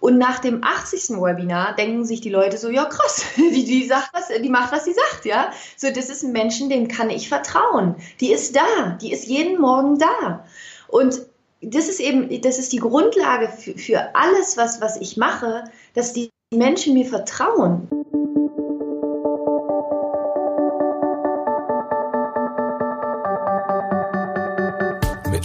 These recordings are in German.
Und nach dem 80. Webinar denken sich die Leute so, ja krass, die, die sagt was, die macht, was sie sagt, ja. So, das ist ein Menschen, dem kann ich vertrauen. Die ist da, die ist jeden Morgen da. Und das ist eben, das ist die Grundlage für, für alles, was, was ich mache, dass die Menschen mir vertrauen.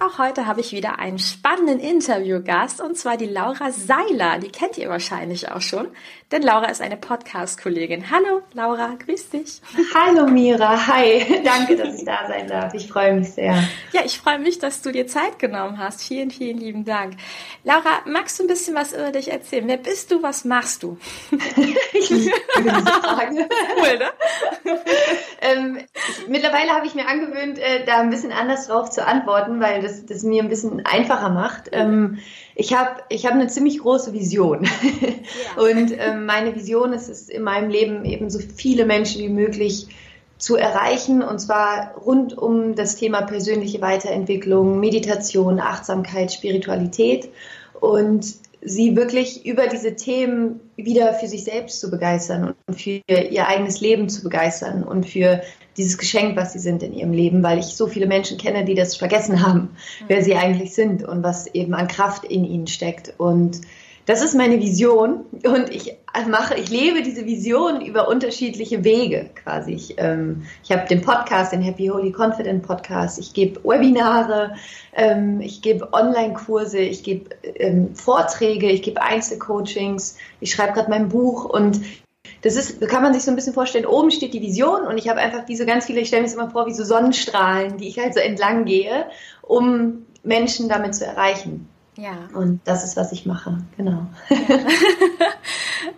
auch heute habe ich wieder einen spannenden Interviewgast und zwar die Laura Seiler. Die kennt ihr wahrscheinlich auch schon, denn Laura ist eine Podcast-Kollegin. Hallo Laura, grüß dich. Hallo Mira, hi. Danke, dass ich da sein darf. Ich freue mich sehr. Ja, ich freue mich, dass du dir Zeit genommen hast. Vielen, vielen lieben Dank. Laura, magst du ein bisschen was über dich erzählen? Wer bist du? Was machst du? ich liebe diese Frage. Cool, ne? ähm, ich, mittlerweile habe ich mir angewöhnt, äh, da ein bisschen anders drauf zu antworten, weil weil das, das mir ein bisschen einfacher macht. Ähm, ich habe ich hab eine ziemlich große Vision. Ja. Und ähm, meine Vision ist es in meinem Leben eben so viele Menschen wie möglich zu erreichen und zwar rund um das Thema persönliche Weiterentwicklung, Meditation, Achtsamkeit, Spiritualität und sie wirklich über diese Themen wieder für sich selbst zu begeistern und für ihr eigenes Leben zu begeistern und für dieses Geschenk, was sie sind in ihrem Leben, weil ich so viele Menschen kenne, die das vergessen haben, wer sie eigentlich sind und was eben an Kraft in ihnen steckt. Und das ist meine Vision. Und ich mache, ich lebe diese Vision über unterschiedliche Wege quasi. Ich, ähm, ich habe den Podcast, den Happy Holy Confident Podcast, ich gebe Webinare, ähm, ich gebe Online-Kurse, ich gebe ähm, Vorträge, ich gebe Einzelcoachings, ich schreibe gerade mein Buch. Und das ist, kann man sich so ein bisschen vorstellen, oben steht die Vision und ich habe einfach diese ganz viele, ich stelle mir das immer vor, wie so Sonnenstrahlen, die ich halt so entlang gehe, um Menschen damit zu erreichen. Ja. Und das ist, was ich mache, genau. Ja,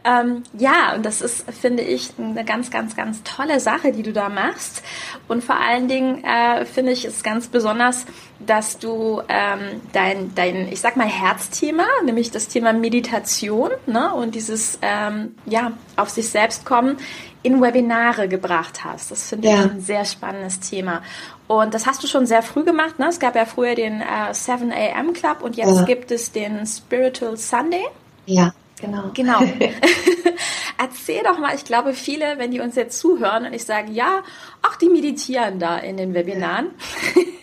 ähm, ja und das ist, finde ich, eine ganz, ganz, ganz tolle Sache, die du da machst. Und vor allen Dingen äh, finde ich es ganz besonders, dass du ähm, dein, dein, ich sag mal, Herzthema, nämlich das Thema Meditation ne, und dieses ähm, ja, auf sich selbst kommen, in Webinare gebracht hast. Das finde ja. ich ein sehr spannendes Thema. Und das hast du schon sehr früh gemacht. Ne? Es gab ja früher den äh, 7 a.m. Club und jetzt ja. gibt es den Spiritual Sunday. Ja, genau. Genau. Erzähl doch mal, ich glaube, viele, wenn die uns jetzt zuhören und ich sage, ja, ach, die meditieren da in den Webinaren,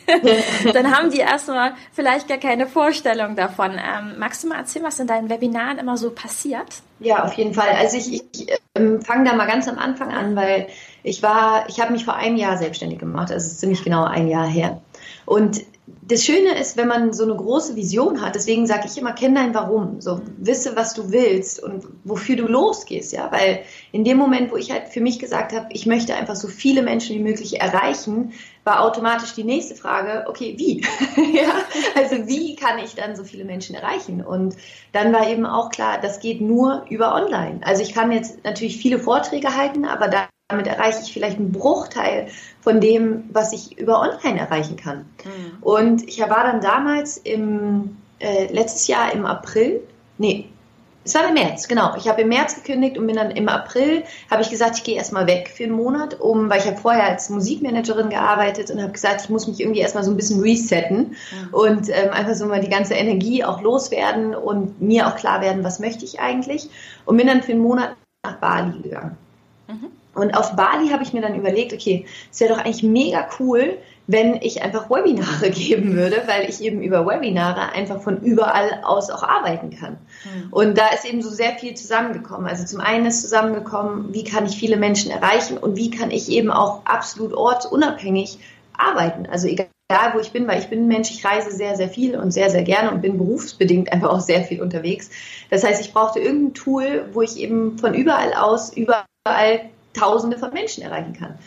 dann haben die erstmal vielleicht gar keine Vorstellung davon. Ähm, magst du mal erzählen, was in deinen Webinaren immer so passiert? Ja, auf jeden Fall. Also ich, ich ähm, fange da mal ganz am Anfang an, weil ich war, ich habe mich vor einem Jahr selbstständig gemacht, also ziemlich genau ein Jahr her. Und das Schöne ist, wenn man so eine große Vision hat, deswegen sage ich immer, kenn dein Warum. So, wisse, was du willst und wofür du losgehst, ja. Weil in dem Moment, wo ich halt für mich gesagt habe, ich möchte einfach so viele Menschen wie möglich erreichen, war automatisch die nächste Frage, okay, wie? ja, also wie kann ich dann so viele Menschen erreichen? Und dann war eben auch klar, das geht nur über online. Also ich kann jetzt natürlich viele Vorträge halten, aber da damit erreiche ich vielleicht einen Bruchteil von dem, was ich über Online erreichen kann. Mhm. Und ich war dann damals im äh, letztes Jahr im April, nee, es war im März, genau. Ich habe im März gekündigt und bin dann im April, habe ich gesagt, ich gehe erstmal weg für einen Monat, um, weil ich habe vorher als Musikmanagerin gearbeitet und habe gesagt, ich muss mich irgendwie erstmal so ein bisschen resetten mhm. und ähm, einfach so mal die ganze Energie auch loswerden und mir auch klar werden, was möchte ich eigentlich. Und bin dann für einen Monat nach Bali gegangen. Mhm. Und auf Bali habe ich mir dann überlegt, okay, es wäre doch eigentlich mega cool, wenn ich einfach Webinare geben würde, weil ich eben über Webinare einfach von überall aus auch arbeiten kann. Mhm. Und da ist eben so sehr viel zusammengekommen. Also zum einen ist zusammengekommen, wie kann ich viele Menschen erreichen und wie kann ich eben auch absolut ortsunabhängig arbeiten. Also egal wo ich bin, weil ich bin ein Mensch, ich reise sehr, sehr viel und sehr, sehr gerne und bin berufsbedingt einfach auch sehr viel unterwegs. Das heißt, ich brauchte irgendein Tool, wo ich eben von überall aus, überall Tausende von Menschen erreichen kann.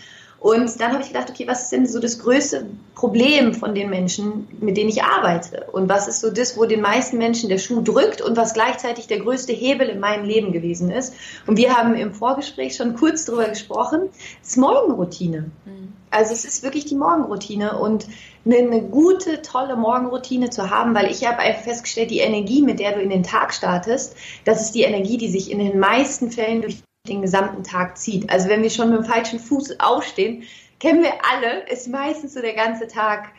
Und dann habe ich gedacht, okay, was ist denn so das größte Problem von den Menschen, mit denen ich arbeite? Und was ist so das, wo den meisten Menschen der Schuh drückt und was gleichzeitig der größte Hebel in meinem Leben gewesen ist? Und wir haben im Vorgespräch schon kurz darüber gesprochen, das ist Morgenroutine. Mhm. Also es ist wirklich die Morgenroutine und eine, eine, gute, tolle Morgenroutine zu haben, weil ich habe einfach festgestellt, die Energie, mit der du in den Tag startest, das ist die Energie, die sich in den meisten Fällen durch den gesamten Tag zieht. Also wenn wir schon mit dem falschen Fuß aufstehen, kennen wir alle, ist meistens so der ganze Tag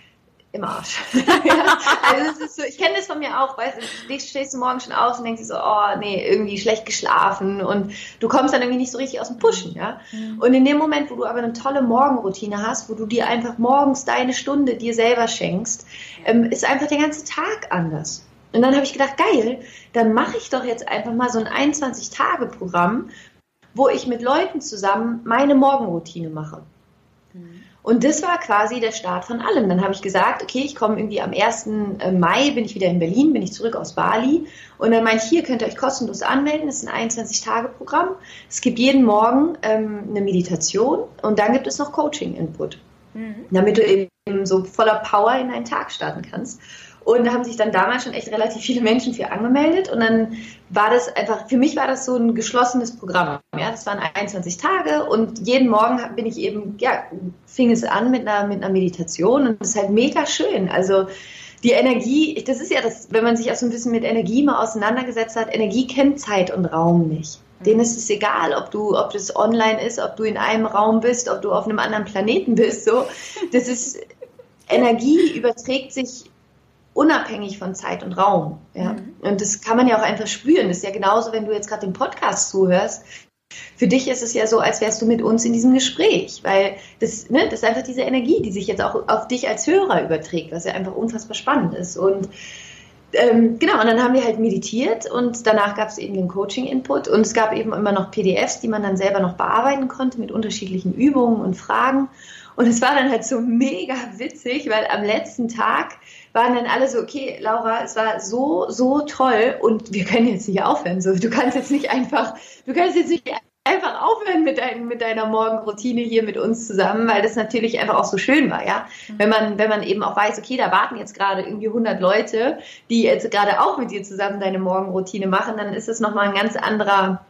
im Arsch. ja, also es ist so, ich kenne das von mir auch, weißt du, stehst du morgen schon auf und denkst so, oh nee, irgendwie schlecht geschlafen und du kommst dann irgendwie nicht so richtig aus dem Pushen, ja. Mhm. Und in dem Moment, wo du aber eine tolle Morgenroutine hast, wo du dir einfach morgens deine Stunde dir selber schenkst, ähm, ist einfach der ganze Tag anders. Und dann habe ich gedacht, geil, dann mache ich doch jetzt einfach mal so ein 21-Tage-Programm, wo ich mit Leuten zusammen meine Morgenroutine mache. Mhm. Und das war quasi der Start von allem. Dann habe ich gesagt, okay, ich komme irgendwie am 1. Äh, Mai, bin ich wieder in Berlin, bin ich zurück aus Bali. Und dann meinte ich, hier könnt ihr euch kostenlos anmelden. Das ist ein 21-Tage-Programm. Es gibt jeden Morgen ähm, eine Meditation und dann gibt es noch Coaching-Input, mhm. damit du eben so voller Power in deinen Tag starten kannst. Und da haben sich dann damals schon echt relativ viele Menschen für angemeldet. Und dann war das einfach, für mich war das so ein geschlossenes Programm. Ja, das waren 21 Tage und jeden Morgen bin ich eben, ja, fing es an mit einer, mit einer Meditation und das ist halt mega schön. Also, die Energie, das ist ja das, wenn man sich auch so ein bisschen mit Energie mal auseinandergesetzt hat, Energie kennt Zeit und Raum nicht. Denen ist es egal, ob du, ob das online ist, ob du in einem Raum bist, ob du auf einem anderen Planeten bist, so. Das ist, Energie überträgt sich unabhängig von Zeit und Raum. Ja? Mhm. Und das kann man ja auch einfach spüren. Das ist ja genauso, wenn du jetzt gerade den Podcast zuhörst. Für dich ist es ja so, als wärst du mit uns in diesem Gespräch, weil das, ne, das ist einfach diese Energie, die sich jetzt auch auf dich als Hörer überträgt, was ja einfach unfassbar spannend ist. Und ähm, genau, und dann haben wir halt meditiert und danach gab es eben den Coaching-Input und es gab eben immer noch PDFs, die man dann selber noch bearbeiten konnte mit unterschiedlichen Übungen und Fragen. Und es war dann halt so mega witzig, weil am letzten Tag waren dann alle so, okay, Laura, es war so, so toll und wir können jetzt nicht aufhören. So, du kannst jetzt nicht einfach, du kannst jetzt nicht einfach aufhören mit, dein, mit deiner Morgenroutine hier mit uns zusammen, weil das natürlich einfach auch so schön war, ja. Mhm. Wenn man, wenn man eben auch weiß, okay, da warten jetzt gerade irgendwie 100 Leute, die jetzt gerade auch mit dir zusammen deine Morgenroutine machen, dann ist es nochmal ein ganz anderer,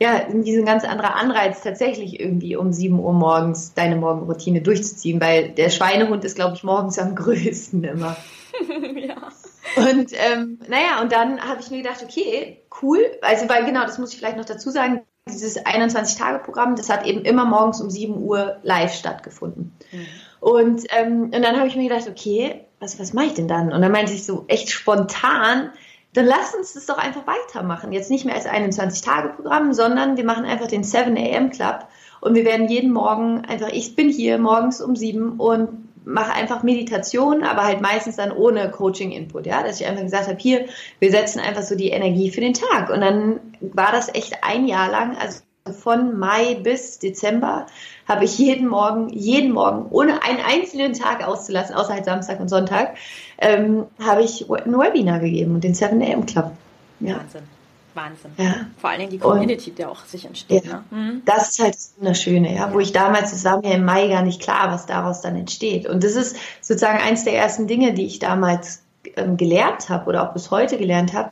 ja, ein ganz anderer Anreiz tatsächlich irgendwie um 7 Uhr morgens deine Morgenroutine durchzuziehen, weil der Schweinehund ist, glaube ich, morgens am größten immer. ja. Und ähm, naja, und dann habe ich mir gedacht, okay, cool. Also, weil genau, das muss ich vielleicht noch dazu sagen, dieses 21-Tage-Programm, das hat eben immer morgens um 7 Uhr live stattgefunden. Mhm. Und, ähm, und dann habe ich mir gedacht, okay, was, was mache ich denn dann? Und dann meinte ich so echt spontan, dann lass uns das doch einfach weitermachen. Jetzt nicht mehr als 21-Tage-Programm, sondern wir machen einfach den 7 a.m. Club und wir werden jeden Morgen einfach, ich bin hier morgens um 7 und mache einfach Meditation, aber halt meistens dann ohne Coaching-Input, ja, dass ich einfach gesagt habe, hier, wir setzen einfach so die Energie für den Tag. Und dann war das echt ein Jahr lang, also von Mai bis Dezember habe ich jeden Morgen, jeden Morgen, ohne einen einzelnen Tag auszulassen, außer halt Samstag und Sonntag, ähm, habe ich ein Webinar gegeben und den 7 AM Club. Ja. Wahnsinn. Wahnsinn. Ja. Vor allen Dingen die Community, und, die auch sich entsteht. Ja, ne? Mhm. Das ist halt das Wunderschöne, ja, wo ich damals, das war mir im Mai gar nicht klar, was daraus dann entsteht. Und das ist sozusagen eins der ersten Dinge, die ich damals ähm, gelernt habe oder auch bis heute gelernt habe.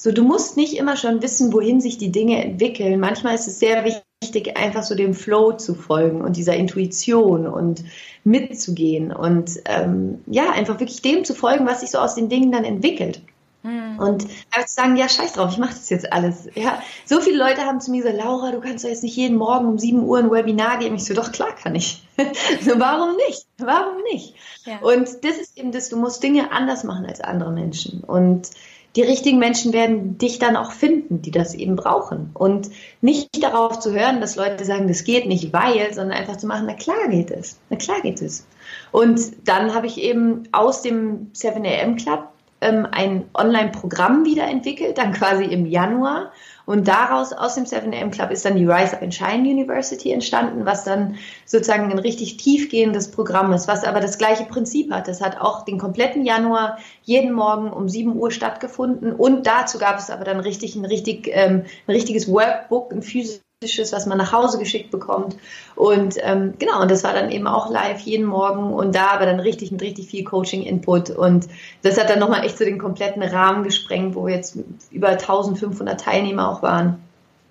So, du musst nicht immer schon wissen, wohin sich die Dinge entwickeln. Manchmal ist es sehr wichtig, einfach so dem Flow zu folgen und dieser Intuition und mitzugehen und ähm, ja, einfach wirklich dem zu folgen, was sich so aus den Dingen dann entwickelt. Mhm. Und einfach zu sagen, ja, scheiß drauf, ich mache das jetzt alles. Ja, so viele Leute haben zu mir gesagt, Laura, du kannst doch jetzt nicht jeden Morgen um 7 Uhr ein Webinar geben. Ich so, doch klar kann ich. so, warum nicht? Warum nicht? Ja. Und das ist eben das, du musst Dinge anders machen als andere Menschen. Und die richtigen Menschen werden dich dann auch finden, die das eben brauchen. Und nicht darauf zu hören, dass Leute sagen, das geht nicht, weil, sondern einfach zu machen, na klar geht es. Na klar geht es. Und dann habe ich eben aus dem 7 AM Club ähm, ein Online-Programm wiederentwickelt, dann quasi im Januar. Und daraus, aus dem 7am Club, ist dann die Rise Up and Shine University entstanden, was dann sozusagen ein richtig tiefgehendes Programm ist, was aber das gleiche Prinzip hat. Das hat auch den kompletten Januar jeden Morgen um 7 Uhr stattgefunden. Und dazu gab es aber dann richtig ein, richtig, ähm, ein richtiges Workbook, ein physisches was man nach Hause geschickt bekommt. Und ähm, genau, und das war dann eben auch live jeden Morgen und da aber dann richtig mit richtig viel Coaching-Input. Und das hat dann nochmal echt so den kompletten Rahmen gesprengt, wo jetzt über 1500 Teilnehmer auch waren.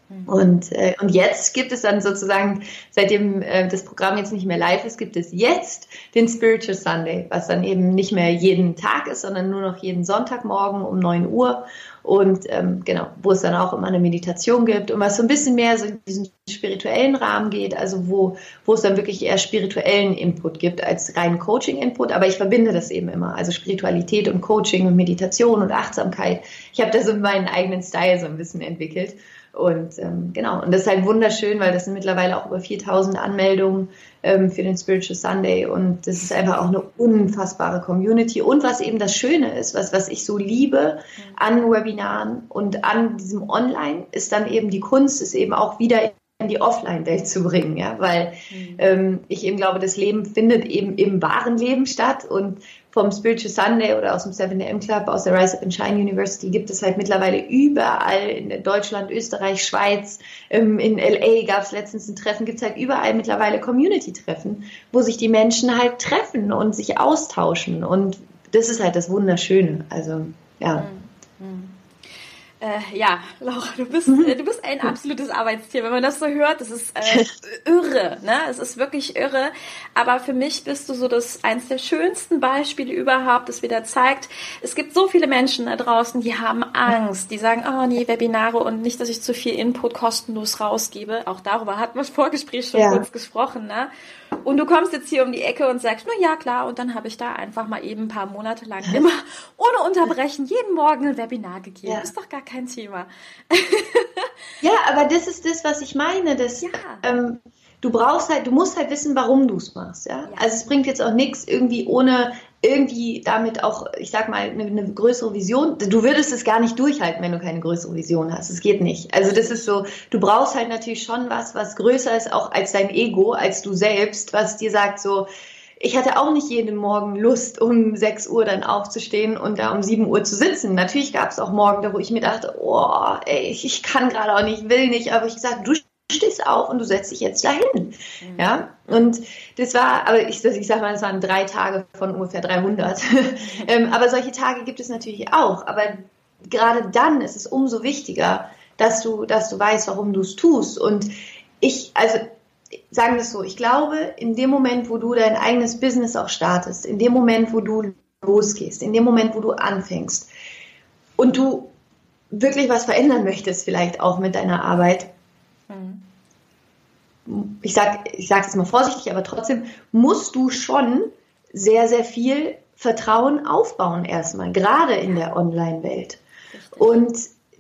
Mhm. Und, äh, und jetzt gibt es dann sozusagen, seitdem äh, das Programm jetzt nicht mehr live ist, gibt es jetzt den Spiritual Sunday, was dann eben nicht mehr jeden Tag ist, sondern nur noch jeden Sonntagmorgen um 9 Uhr. Und ähm, genau, wo es dann auch immer eine Meditation gibt und was so ein bisschen mehr so in diesen spirituellen Rahmen geht, also wo, wo es dann wirklich eher spirituellen Input gibt als rein Coaching-Input. Aber ich verbinde das eben immer, also Spiritualität und Coaching und Meditation und Achtsamkeit. Ich habe da so meinen eigenen Style so ein bisschen entwickelt. Und ähm, genau, und das ist halt wunderschön, weil das sind mittlerweile auch über 4000 Anmeldungen ähm, für den Spiritual Sunday und das ist einfach auch eine unfassbare Community. Und was eben das Schöne ist, was, was ich so liebe an Webinaren und an diesem Online, ist dann eben die Kunst, ist eben auch wieder in die Offline-Welt zu bringen, ja, weil mhm. ähm, ich eben glaube, das Leben findet eben im wahren Leben statt und vom Spiritual Sunday oder aus dem 7am Club, aus der Rise Up and Shine University gibt es halt mittlerweile überall in Deutschland, Österreich, Schweiz, ähm, in LA gab es letztens ein Treffen, gibt es halt überall mittlerweile Community-Treffen, wo sich die Menschen halt treffen und sich austauschen und das ist halt das Wunderschöne. Also ja. Mhm. Äh, ja, Laura, du bist, äh, du bist ein absolutes Arbeitstier. Wenn man das so hört, das ist äh, irre, ne? Es ist wirklich irre. Aber für mich bist du so das eins der schönsten Beispiele überhaupt, das wieder zeigt, es gibt so viele Menschen da draußen, die haben Angst, die sagen, oh nee, Webinare und nicht, dass ich zu viel Input kostenlos rausgebe. Auch darüber hat man im Vorgespräch schon ja. kurz gesprochen, ne? Und du kommst jetzt hier um die Ecke und sagst, na ja, klar, und dann habe ich da einfach mal eben ein paar Monate lang immer ohne Unterbrechen jeden Morgen ein Webinar gegeben. Ja. Ist doch gar kein Thema. ja, aber das ist das, was ich meine. Dass, ja. ähm, du brauchst halt, du musst halt wissen, warum du es machst. Ja? ja? Also es bringt jetzt auch nichts irgendwie ohne irgendwie damit auch, ich sag mal, eine, eine, größere Vision. Du würdest es gar nicht durchhalten, wenn du keine größere Vision hast. Es geht nicht. Also das ist so, du brauchst halt natürlich schon was, was größer ist auch als dein Ego, als du selbst, was dir sagt so, ich hatte auch nicht jeden Morgen Lust, um 6 Uhr dann aufzustehen und da um 7 Uhr zu sitzen. Natürlich gab es auch Morgen, wo ich mir dachte, oh, ey, ich kann gerade auch nicht, will nicht, aber ich gesagt, du stehst auf und du setzt dich jetzt dahin. Mhm. Ja, und das war, aber ich, ich sag mal, das waren drei Tage von ungefähr 300. ähm, aber solche Tage gibt es natürlich auch. Aber gerade dann ist es umso wichtiger, dass du, dass du weißt, warum du es tust. Und ich, also, sagen wir es so, ich glaube, in dem Moment, wo du dein eigenes Business auch startest, in dem Moment, wo du losgehst, in dem Moment, wo du anfängst und du wirklich was verändern möchtest, vielleicht auch mit deiner Arbeit, ich sage ich sag es mal vorsichtig, aber trotzdem musst du schon sehr, sehr viel Vertrauen aufbauen erstmal, gerade in der Online-Welt. Und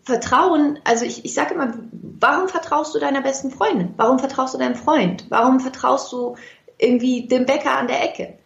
Vertrauen, also ich, ich sage immer, warum vertraust du deiner besten Freundin? Warum vertraust du deinem Freund? Warum vertraust du irgendwie dem Bäcker an der Ecke?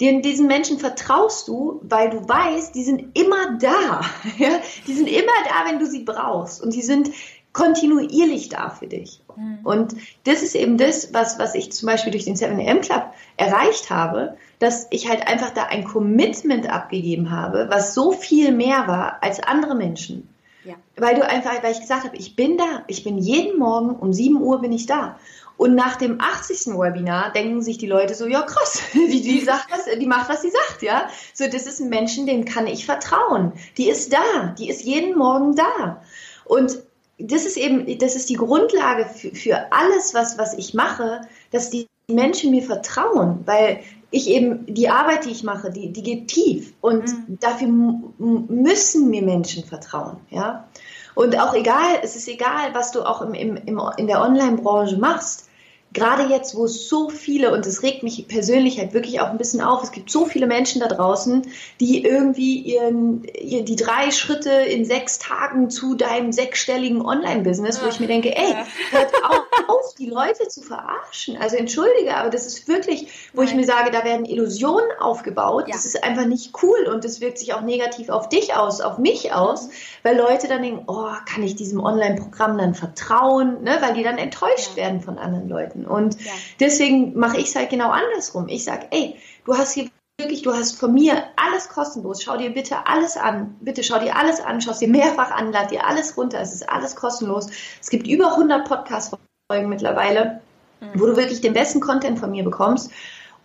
Den, diesen Menschen vertraust du, weil du weißt, die sind immer da. Ja? Die sind immer da, wenn du sie brauchst. Und die sind kontinuierlich da für dich. Mhm. Und das ist eben das, was, was ich zum Beispiel durch den 7am Club erreicht habe, dass ich halt einfach da ein Commitment abgegeben habe, was so viel mehr war als andere Menschen. Ja. Weil du einfach, weil ich gesagt habe, ich bin da, ich bin jeden Morgen um 7 Uhr bin ich da. Und nach dem 80. Webinar denken sich die Leute so, ja krass, die, die sagt was, die macht, was sie sagt, ja. So, das ist ein Menschen, dem kann ich vertrauen. Die ist da, die ist jeden Morgen da. Und das ist eben, das ist die Grundlage für, für alles, was, was ich mache, dass die Menschen mir vertrauen, weil ich eben die Arbeit, die ich mache, die, die geht tief und mhm. dafür müssen mir Menschen vertrauen, ja. Und auch egal, es ist egal, was du auch im, im, im in der Online-Branche machst gerade jetzt, wo es so viele, und es regt mich persönlich halt wirklich auch ein bisschen auf, es gibt so viele Menschen da draußen, die irgendwie ihren, die drei Schritte in sechs Tagen zu deinem sechsstelligen Online-Business, wo ich mir denke, ey, hört auf, die Leute zu verarschen. Also entschuldige, aber das ist wirklich, wo Nein. ich mir sage, da werden Illusionen aufgebaut. Ja. Das ist einfach nicht cool und das wirkt sich auch negativ auf dich aus, auf mich aus, weil Leute dann denken, oh, kann ich diesem Online-Programm dann vertrauen, ne? weil die dann enttäuscht ja. werden von anderen Leuten arbeiten. Und ja. deswegen mache ich es halt genau andersrum. Ich sage, ey, du hast hier wirklich, du hast von mir alles kostenlos. Schau dir bitte alles an. Bitte schau dir alles an. Schau es dir mehrfach an. Lad dir alles runter. Es ist alles kostenlos. Es gibt über 100 Podcasts mittlerweile, mhm. wo du wirklich den besten Content von mir bekommst.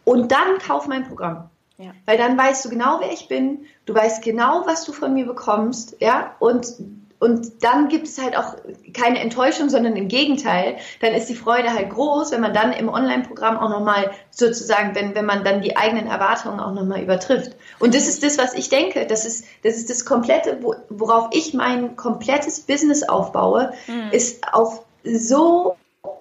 Und dann kauf mein Programm. Ja. Weil dann weißt du genau, wer ich bin, du weißt genau, was du von mir bekommst, ja, und und dann gibt es halt auch keine Enttäuschung, sondern im Gegenteil. Dann ist die Freude halt groß, wenn man dann im Online-Programm auch nochmal sozusagen, wenn, wenn man dann die eigenen Erwartungen auch nochmal übertrifft. Und das ist das, was ich denke. Das ist das, ist das komplette, worauf ich mein komplettes Business aufbaue, mhm. ist auf so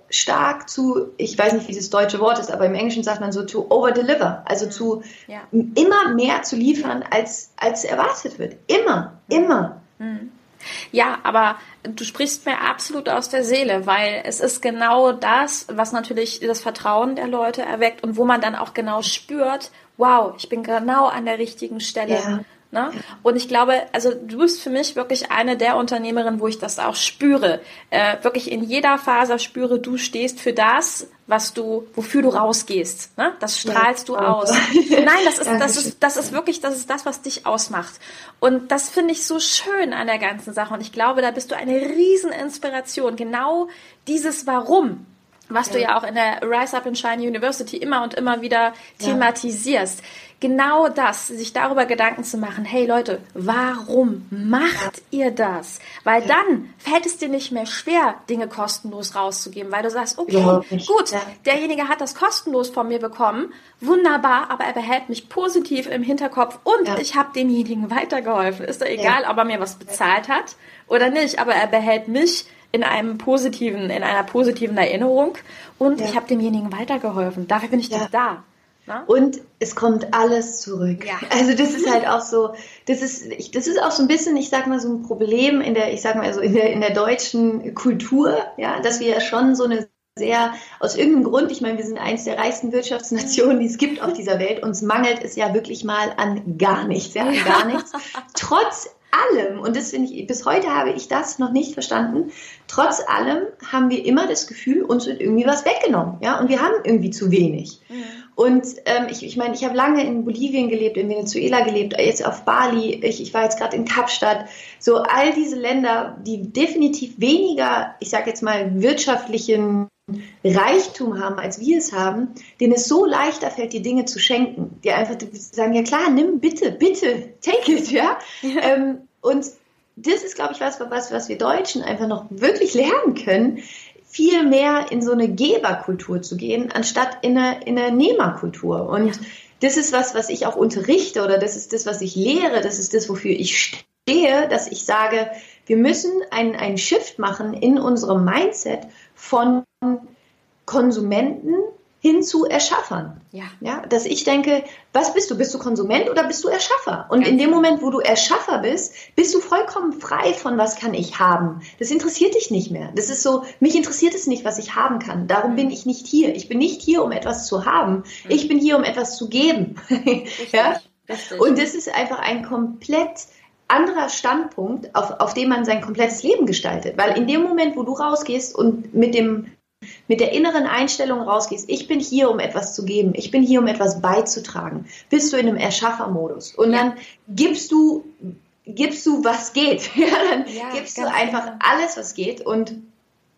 stark zu, ich weiß nicht, wie das deutsche Wort ist, aber im Englischen sagt man so to over-deliver, also zu ja. immer mehr zu liefern, als, als erwartet wird. Immer, immer. Mhm. Ja, aber du sprichst mir absolut aus der Seele, weil es ist genau das, was natürlich das Vertrauen der Leute erweckt und wo man dann auch genau spürt, wow, ich bin genau an der richtigen Stelle. Ja. Ne? Und ich glaube, also du bist für mich wirklich eine der Unternehmerinnen, wo ich das auch spüre. Äh, wirklich in jeder Faser spüre, du stehst für das, was du, wofür du rausgehst. Ne? Das strahlst ja, du aus. Nein, das ist, das ist, das ist wirklich, das ist das, was dich ausmacht. Und das finde ich so schön an der ganzen Sache. Und ich glaube, da bist du eine Rieseninspiration. Genau dieses Warum was ja. du ja auch in der Rise Up and Shine University immer und immer wieder thematisierst. Ja. Genau das, sich darüber Gedanken zu machen, hey Leute, warum macht ihr das? Weil ja. dann fällt es dir nicht mehr schwer, Dinge kostenlos rauszugeben, weil du sagst, okay, gut, derjenige hat das kostenlos von mir bekommen, wunderbar, aber er behält mich positiv im Hinterkopf und ich habe demjenigen weitergeholfen. Ist doch egal, ob er mir was bezahlt hat oder nicht, aber er behält mich in einem positiven, in einer positiven Erinnerung und ja. ich habe demjenigen weitergeholfen. Dafür bin ich ja. doch da. Na? Ne? Und es kommt alles zurück. Ja. Also das ist halt auch so, das ist, das ist auch so ein bisschen, ich sag mal, so ein Problem in der, ich sag mal so in der, in der deutschen Kultur, ja, dass wir ja schon so eine sehr, aus irgendeinem Grund, ich meine, wir sind eins der reichsten Wirtschaftsnationen, die es gibt auf dieser Welt. Uns mangelt es ja wirklich mal an gar nichts, ja, an gar nichts. Trotz allem, und das finde ich, bis heute habe ich das noch nicht verstanden, trotz allem haben wir immer das Gefühl, uns wird irgendwie was weggenommen, ja, und wir haben irgendwie zu wenig. Mhm. Und ähm, ich, ich meine, ich habe lange in Bolivien gelebt, in Venezuela gelebt, jetzt auf Bali, ich, ich war jetzt gerade in Kapstadt. So all diese Länder, die definitiv weniger, ich sage jetzt mal, wirtschaftlichen Reichtum haben, als wir es haben, denen es so leichter fällt, die Dinge zu schenken. Die einfach sagen, ja klar, nimm bitte, bitte, take it, ja. ja. Ähm, und das ist, glaube ich, was, was, was wir Deutschen einfach noch wirklich lernen können, viel mehr in so eine Geberkultur zu gehen, anstatt in eine, in eine Nehmerkultur. Und ja. das ist was, was ich auch unterrichte oder das ist das, was ich lehre, das ist das, wofür ich stehe, dass ich sage, wir müssen einen, einen Shift machen in unserem Mindset von Konsumenten hin zu Erschaffern. Ja. ja. Dass ich denke, was bist du? Bist du Konsument oder bist du Erschaffer? Und Ganz in dem genau. Moment, wo du Erschaffer bist, bist du vollkommen frei von, was kann ich haben. Das interessiert dich nicht mehr. Das ist so, mich interessiert es nicht, was ich haben kann. Darum mhm. bin ich nicht hier. Ich bin nicht hier, um etwas zu haben. Mhm. Ich bin hier, um etwas zu geben. ja? Richtig. Und das ist einfach ein komplett anderer Standpunkt, auf, auf dem man sein komplettes Leben gestaltet. Weil in dem Moment, wo du rausgehst und mit dem mit der inneren Einstellung rausgehst, ich bin hier, um etwas zu geben, ich bin hier, um etwas beizutragen, bist du in einem Erschaffermodus. Und ja. dann gibst du, gibst du, was geht. Ja, dann ja, gibst du einfach genau. alles, was geht und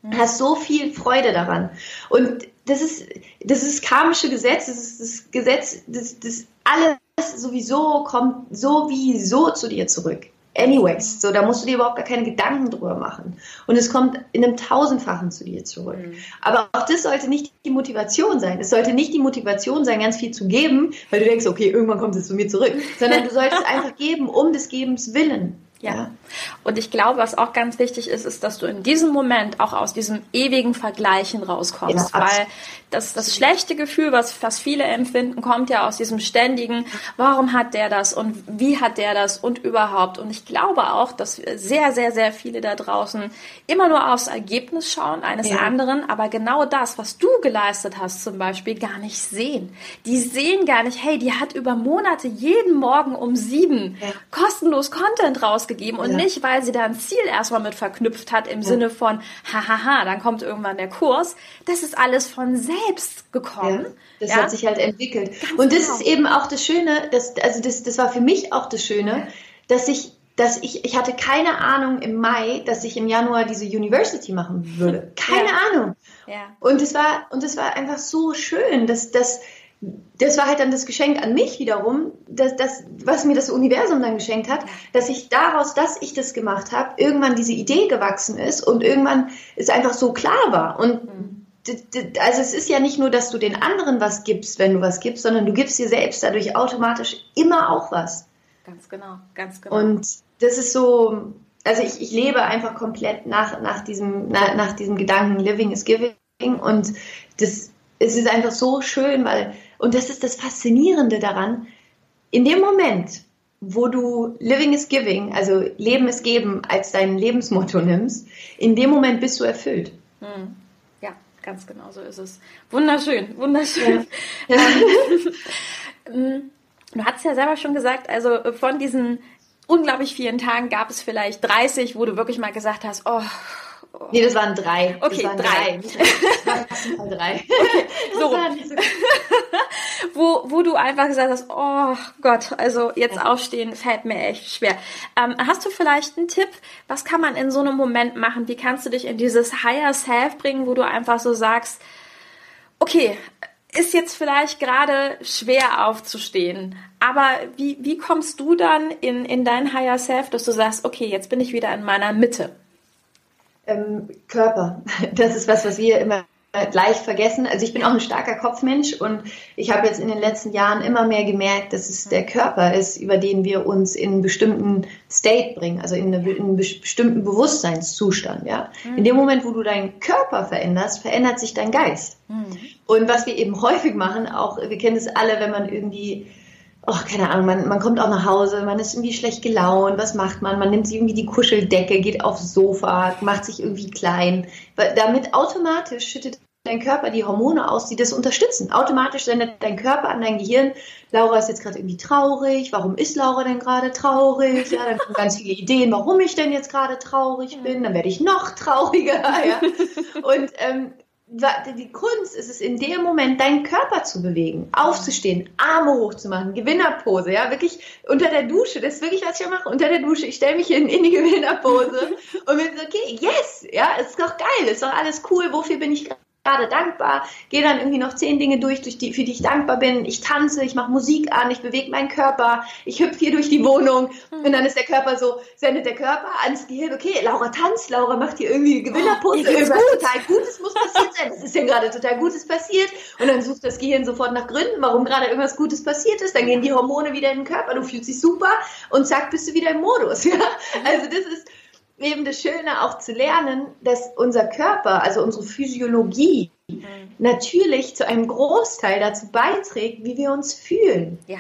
mhm. hast so viel Freude daran. Und das ist, das ist karmische Gesetz, das ist das Gesetz, das, das alles sowieso kommt sowieso zu dir zurück anyways. So, da musst du dir überhaupt gar keine Gedanken drüber machen. Und es kommt in einem tausendfachen zu dir zurück. Mhm. Aber auch das sollte nicht die Motivation sein. Es sollte nicht die Motivation sein, ganz viel zu geben, weil du denkst, okay, irgendwann kommt es zu mir zurück, sondern du solltest einfach geben, um des Gebens willen. Ja. Und ich glaube, was auch ganz wichtig ist, ist, dass du in diesem Moment auch aus diesem ewigen Vergleichen rauskommst. Ja, weil das, das schlechte Gefühl, was, was viele empfinden, kommt ja aus diesem ständigen, warum hat der das und wie hat der das und überhaupt. Und ich glaube auch, dass sehr, sehr, sehr viele da draußen immer nur aufs Ergebnis schauen eines ja. anderen, aber genau das, was du geleistet hast zum Beispiel, gar nicht sehen. Die sehen gar nicht, hey, die hat über Monate jeden Morgen um sieben ja. kostenlos Content rausgegeben und nicht, weil sie da ein Ziel erstmal mit verknüpft hat im Sinne von, hahaha, dann kommt irgendwann der Kurs. Das ist alles von selbst selbst gekommen. Ja, das ja? hat sich halt entwickelt. Ganz und das genau. ist eben auch das Schöne, das, also das, das war für mich auch das Schöne, dass ich dass ich, ich hatte keine Ahnung im Mai, dass ich im Januar diese University machen würde. Keine ja. Ahnung. Ja. Und es war, und es war einfach so schön, dass, dass, das war halt dann das Geschenk an mich wiederum, dass, dass, was mir das Universum dann geschenkt hat, dass ich daraus, dass ich das gemacht habe, irgendwann diese Idee gewachsen ist und irgendwann es einfach so klar war. Und mhm. also es ist ja nicht nur, dass du den anderen was gibst, wenn du was gibst, sondern du gibst dir selbst dadurch automatisch immer auch was. Ganz genau, ganz genau. Und das ist so, also ich, ich lebe einfach komplett nach, nach, diesem, nach, nach diesem Gedanken, Living is Giving. Und das, es ist einfach so schön, weil und das ist das Faszinierende daran, in dem Moment, wo du Living is Giving, also Leben ist Geben, als dein Lebensmotto nimmst, in dem Moment bist du erfüllt. Hm. Ja, ganz genau so ist es. Wunderschön, wunderschön. Ja. Ähm, du hast ja selber schon gesagt, also von diesen unglaublich vielen Tagen gab es vielleicht 30, wo du wirklich mal gesagt hast, oh, Nee, das waren drei. Okay, waren drei. drei. Das waren drei. Okay, so. so wo, wo du einfach gesagt hast, oh Gott, also jetzt aufstehen fällt mir echt schwer. Ähm, hast du vielleicht einen Tipp? Was kann man in so einem Moment machen? Wie kannst du dich in dieses Higher Self bringen, wo du einfach so sagst, okay, ist jetzt vielleicht gerade schwer aufzustehen, aber wie, wie kommst du dann in, in dein Higher Self, dass du sagst, okay, jetzt bin ich wieder in meiner Mitte? Ähm, Körper. Das ist was, was wir immer gleich vergessen. Also ich bin auch ein starker Kopfmensch und ich habe jetzt in den letzten Jahren immer mehr gemerkt, dass es der Körper ist, über den wir uns in einen bestimmten State bringen, also in, eine, in einen bestimmten Bewusstseinszustand. Ja? Mhm. In dem Moment, wo du deinen Körper veränderst, verändert sich dein Geist. Mhm. Und was wir eben häufig machen, auch wir kennen es alle, wenn man irgendwie oh, keine Ahnung, man, man kommt auch nach Hause, man ist irgendwie schlecht gelaunt, was macht man? Man nimmt sich irgendwie die Kuscheldecke, geht aufs Sofa, macht sich irgendwie klein. Weil damit automatisch schüttet dein Körper die Hormone aus, die das unterstützen. Automatisch sendet dein Körper an dein Gehirn, Laura ist jetzt gerade irgendwie traurig, warum ist Laura denn gerade traurig? Ja, dann kommen ganz viele Ideen, warum ich denn jetzt gerade traurig bin, dann werde ich noch trauriger. Ja. Und ähm, die Kunst ist es in dem Moment, deinen Körper zu bewegen, aufzustehen, Arme hochzumachen, Gewinnerpose, ja, wirklich unter der Dusche, das ist wirklich, was ich mache, unter der Dusche, ich stelle mich in, in die Gewinnerpose und bin so, okay, yes, ja, ist doch geil, ist doch alles cool, wofür bin ich gerade gerade dankbar, gehe dann irgendwie noch zehn Dinge durch, durch die, für die ich dankbar bin. Ich tanze, ich mache Musik an, ich bewege meinen Körper, ich hüpfe hier durch die Wohnung und dann ist der Körper so, sendet der Körper ans Gehirn, okay, Laura tanzt, Laura macht hier irgendwie Gewinnerpose, oh, irgendwas gut. total Gutes muss passiert sein, es ist ja gerade total Gutes passiert und dann sucht das Gehirn sofort nach Gründen, warum gerade irgendwas Gutes passiert ist, dann gehen die Hormone wieder in den Körper, du fühlst dich super und zack, bist du wieder im Modus, ja. Also das ist, eben das Schöne auch zu lernen, dass unser Körper, also unsere Physiologie, mhm. natürlich zu einem Großteil dazu beiträgt, wie wir uns fühlen. Ja.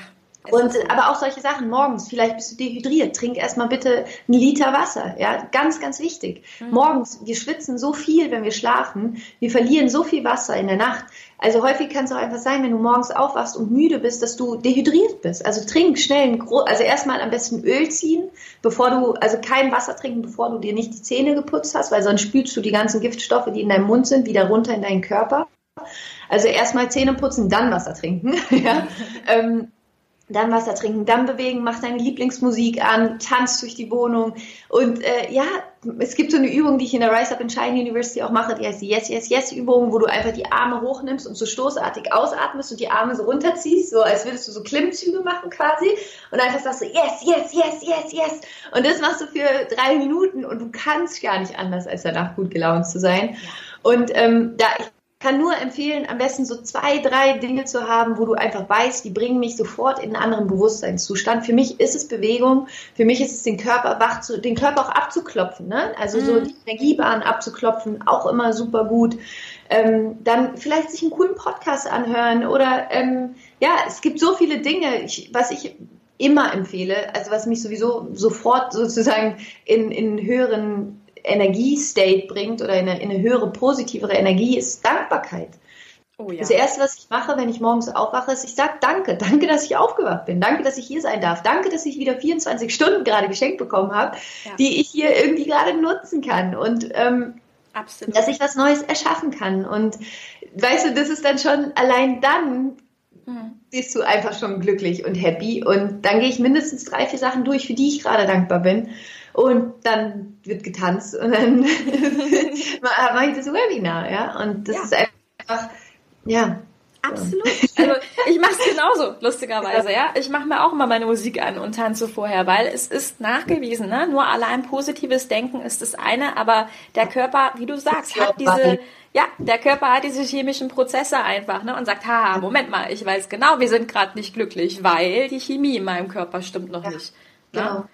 Und, aber auch solche Sachen morgens, vielleicht bist du dehydriert, trink erstmal bitte einen Liter Wasser. Ja, ganz, ganz wichtig. Mhm. Morgens, wir schwitzen so viel, wenn wir schlafen, wir verlieren so viel Wasser in der Nacht. Also häufig kann es auch einfach sein, wenn du morgens aufwachst und müde bist, dass du dehydriert bist. Also trink schnell, ein also erstmal am besten Öl ziehen, bevor du, also kein Wasser trinken, bevor du dir nicht die Zähne geputzt hast, weil sonst spülst du die ganzen Giftstoffe, die in deinem Mund sind, wieder runter in deinen Körper. Also erstmal Zähne putzen, dann Wasser trinken. ja. ähm, dann Wasser trinken, dann bewegen, mach deine Lieblingsmusik an, tanz durch die Wohnung. Und äh, ja, es gibt so eine Übung, die ich in der Rise Up in Shine University auch mache, die heißt die Yes, Yes, Yes Übung, wo du einfach die Arme hochnimmst und so stoßartig ausatmest und die Arme so runterziehst, so als würdest du so Klimmzüge machen quasi. Und einfach sagst du Yes, Yes, Yes, Yes, Yes. Und das machst du für drei Minuten und du kannst gar nicht anders, als danach gut gelaunt zu sein. Und ähm, da ich kann nur empfehlen, am besten so zwei, drei Dinge zu haben, wo du einfach weißt, die bringen mich sofort in einen anderen Bewusstseinszustand. Für mich ist es Bewegung, für mich ist es den Körper wach zu, den Körper auch abzuklopfen, ne? Also so mhm. die Energiebahn abzuklopfen, auch immer super gut. Ähm, dann vielleicht sich einen coolen Podcast anhören oder ähm, ja, es gibt so viele Dinge, ich, was ich immer empfehle, also was mich sowieso sofort sozusagen in, in höheren Energiestate bringt oder in eine, in eine höhere, positivere Energie, ist Dankbarkeit. Oh ja. Das erste, was ich mache, wenn ich morgens aufwache, ist, ich sage Danke. Danke, dass ich aufgewacht bin. Danke, dass ich hier sein darf. Danke, dass ich wieder 24 Stunden gerade geschenkt bekommen habe, ja. die ich hier irgendwie gerade nutzen kann. Und ähm, dass ich was Neues erschaffen kann. Und weißt du, das ist dann schon allein dann mhm. siehst du einfach schon glücklich und happy. Und dann gehe ich mindestens drei, vier Sachen durch, für die ich gerade dankbar bin. Und dann wird getanzt und dann mache ich das Webinar, ja. Und das ja. ist einfach, ja, Absolut. Also ich mache es genauso, lustigerweise, ja. Ich mache mir auch immer meine Musik an und tanze vorher, weil es ist nachgewiesen, ne? Nur allein positives Denken ist das eine, aber der Körper, wie du sagst, hat diese, ja, der Körper hat diese chemischen Prozesse einfach, ne? Und sagt, haha, Moment mal, ich weiß genau, wir sind gerade nicht glücklich, weil die Chemie in meinem Körper stimmt noch ja, nicht. Ne? Genau.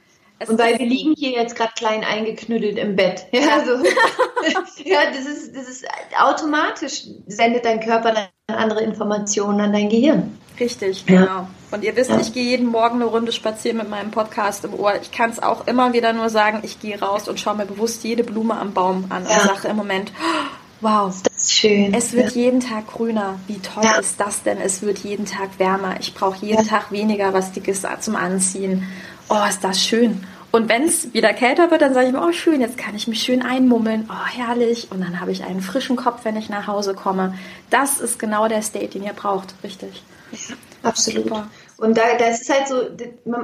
Es und weil wir liegen hier jetzt gerade klein eingeknüttelt im Bett. Ja, so. ja das, ist, das ist automatisch, sendet dein Körper dann andere Informationen an dein Gehirn. Richtig, ja. genau. Und ihr wisst, ja. ich gehe jeden Morgen eine Runde spazieren mit meinem Podcast im Ohr. Ich kann es auch immer wieder nur sagen, ich gehe raus und schaue mir bewusst jede Blume am Baum an ja. und sage im Moment, wow, das ist schön. Es wird jeden Tag grüner. Wie toll ist das denn? Es wird jeden Tag wärmer. Ich brauche jeden Tag weniger was Dickes zum Anziehen. Oh, ist das schön. Und wenn es wieder kälter wird, dann sage ich mir, oh schön, jetzt kann ich mich schön einmummeln, oh herrlich. Und dann habe ich einen frischen Kopf, wenn ich nach Hause komme. Das ist genau der State, den ihr braucht, richtig. Ja, absolut. Super. Und da, das ist halt so,